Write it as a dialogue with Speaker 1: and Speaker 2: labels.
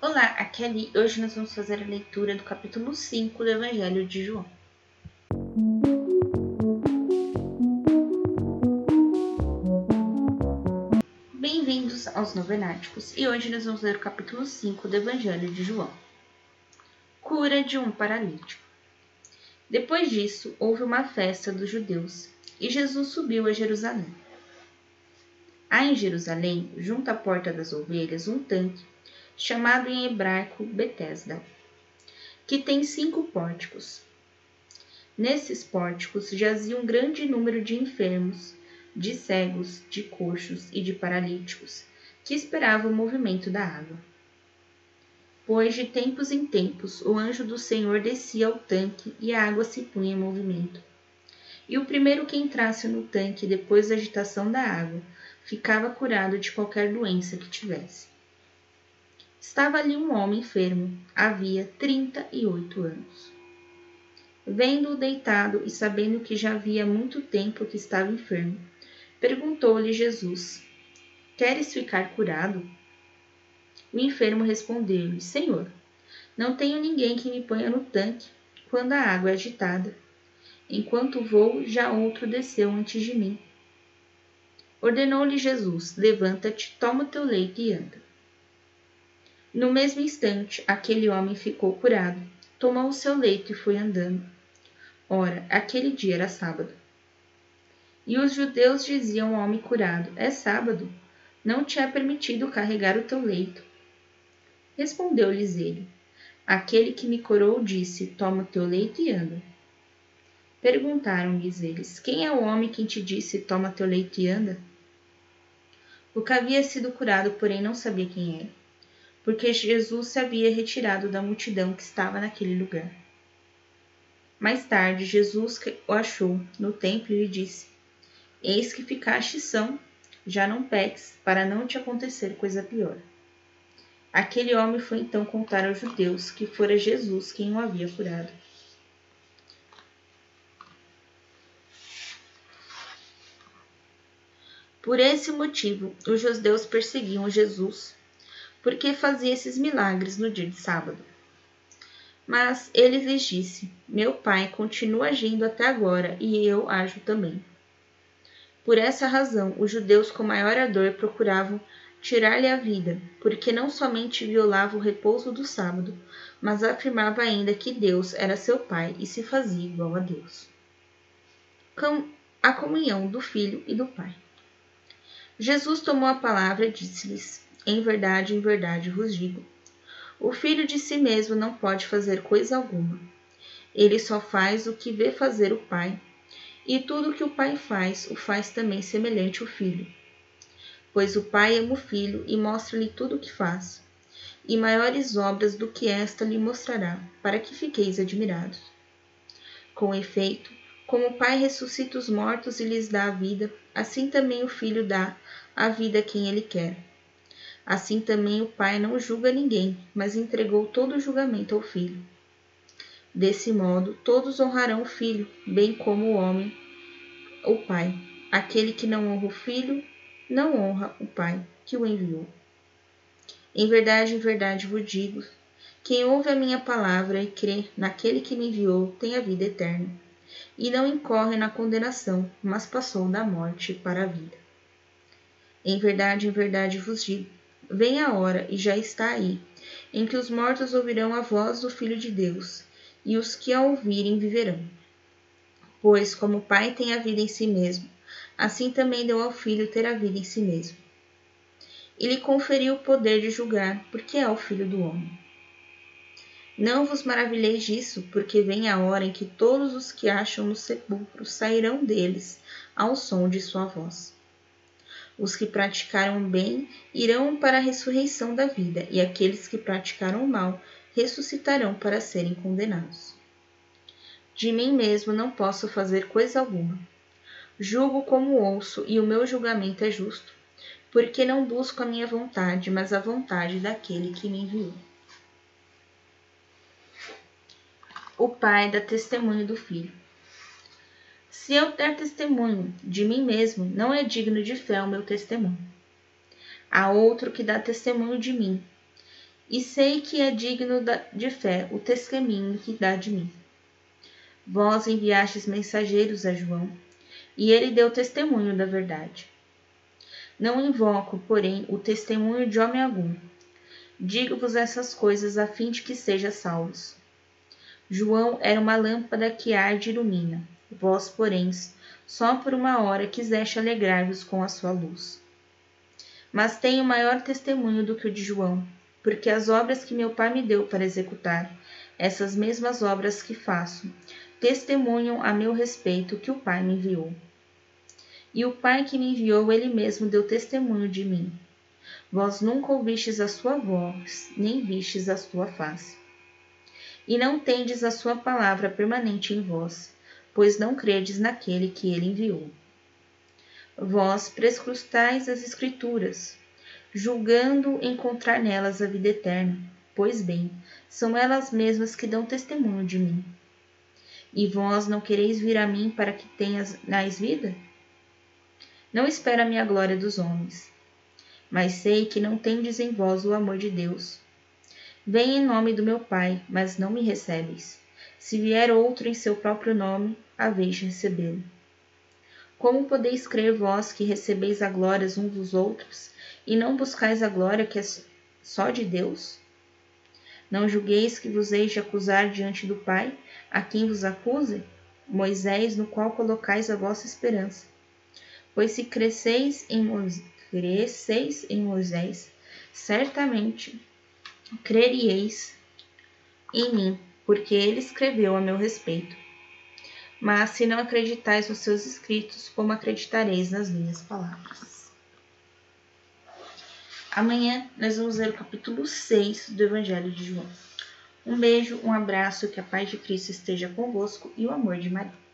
Speaker 1: Olá, aqui é Ali. Hoje nós vamos fazer a leitura do capítulo 5 do Evangelho de João. Bem-vindos aos Novenáticos e hoje nós vamos ler o capítulo 5 do Evangelho de João. Cura de um paralítico. Depois disso, houve uma festa dos judeus e Jesus subiu a Jerusalém. Há em Jerusalém, junto à porta das ovelhas, um tanque chamado em hebraico Betesda, que tem cinco pórticos. Nesses pórticos jazia um grande número de enfermos, de cegos, de coxos e de paralíticos, que esperavam o movimento da água. Pois de tempos em tempos o anjo do Senhor descia ao tanque e a água se punha em movimento. E o primeiro que entrasse no tanque depois da agitação da água ficava curado de qualquer doença que tivesse. Estava ali um homem enfermo, havia trinta e oito anos. Vendo-o deitado e sabendo que já havia muito tempo que estava enfermo, perguntou-lhe Jesus: Queres ficar curado? O enfermo respondeu-lhe: Senhor, não tenho ninguém que me ponha no tanque quando a água é agitada. Enquanto vou, já outro desceu antes de mim. Ordenou-lhe Jesus: Levanta-te, toma o teu leito e anda. No mesmo instante, aquele homem ficou curado, tomou o seu leito e foi andando. Ora, aquele dia era sábado. E os judeus diziam ao homem curado: É sábado, não te é permitido carregar o teu leito. Respondeu-lhes ele: Aquele que me curou disse: Toma o teu leito e anda. Perguntaram-lhes eles: Quem é o homem que te disse: Toma teu leito e anda? O que havia sido curado, porém, não sabia quem era porque Jesus se havia retirado da multidão que estava naquele lugar. Mais tarde, Jesus o achou no templo e lhe disse: Eis que ficaste são, já não peques, para não te acontecer coisa pior. Aquele homem foi então contar aos judeus que fora Jesus quem o havia curado. Por esse motivo, os judeus perseguiam Jesus porque fazia esses milagres no dia de sábado. Mas ele lhes disse: Meu pai continua agindo até agora e eu ajo também. Por essa razão, os judeus com maior ardor procuravam tirar-lhe a vida, porque não somente violava o repouso do sábado, mas afirmava ainda que Deus era seu pai e se fazia igual a Deus. A comunhão do filho e do pai. Jesus tomou a palavra e disse-lhes: em verdade, em verdade vos digo: o filho de si mesmo não pode fazer coisa alguma. Ele só faz o que vê fazer o pai, e tudo o que o pai faz, o faz também semelhante ao filho. Pois o pai ama o filho e mostra-lhe tudo o que faz, e maiores obras do que esta lhe mostrará, para que fiqueis admirados. Com efeito, como o pai ressuscita os mortos e lhes dá a vida, assim também o filho dá a vida a quem ele quer. Assim também o Pai não julga ninguém, mas entregou todo o julgamento ao Filho. Desse modo, todos honrarão o Filho, bem como o homem, o Pai. Aquele que não honra o Filho, não honra o Pai que o enviou. Em verdade, em verdade vos digo: quem ouve a minha palavra e crê naquele que me enviou tem a vida eterna, e não incorre na condenação, mas passou da morte para a vida. Em verdade, em verdade vos digo: Vem a hora, e já está aí, em que os mortos ouvirão a voz do Filho de Deus, e os que a ouvirem viverão. Pois, como o Pai tem a vida em si mesmo, assim também deu ao Filho ter a vida em si mesmo. E lhe conferiu o poder de julgar, porque é o Filho do homem. Não vos maravilheis disso, porque vem a hora em que todos os que acham no sepulcro sairão deles ao som de sua voz. Os que praticaram bem irão para a ressurreição da vida, e aqueles que praticaram mal ressuscitarão para serem condenados. De mim mesmo não posso fazer coisa alguma. Julgo como ouço, e o meu julgamento é justo, porque não busco a minha vontade, mas a vontade daquele que me enviou. O pai dá testemunho do filho. Se eu der testemunho de mim mesmo, não é digno de fé o meu testemunho. Há outro que dá testemunho de mim, e sei que é digno de fé o testemunho que dá de mim. Vós enviastes mensageiros a João, e ele deu testemunho da verdade. Não invoco, porém, o testemunho de homem algum. Digo-vos essas coisas a fim de que seja salvos. João era uma lâmpada que arde e ilumina. Vós, porém, só por uma hora quiseste alegrar-vos com a sua luz. Mas tenho maior testemunho do que o de João, porque as obras que meu Pai me deu para executar, essas mesmas obras que faço, testemunham a meu respeito que o Pai me enviou. E o Pai que me enviou, ele mesmo deu testemunho de mim. Vós nunca ouvistes a sua voz, nem vistes a sua face. E não tendes a sua palavra permanente em vós, pois não credes naquele que ele enviou. Vós prescrutais as Escrituras, julgando encontrar nelas a vida eterna. Pois bem, são elas mesmas que dão testemunho de mim. E vós não quereis vir a mim para que tenhas mais vida? Não espero a minha glória dos homens, mas sei que não tendes em vós o amor de Deus. Vem em nome do meu Pai, mas não me recebeis. Se vier outro em seu próprio nome, haveis de recebê-lo. Como podeis crer vós que recebeis a glória uns dos outros, e não buscais a glória que é só de Deus? Não julgueis que vos hei de acusar diante do Pai, a quem vos acuse? Moisés, no qual colocais a vossa esperança. Pois se cresceis em, cresceis em Moisés, certamente creríeis em mim, porque ele escreveu a meu respeito. Mas se não acreditais nos seus escritos, como acreditareis nas minhas palavras? Amanhã nós vamos ler o capítulo 6 do Evangelho de João. Um beijo, um abraço, que a paz de Cristo esteja convosco e o amor de Maria.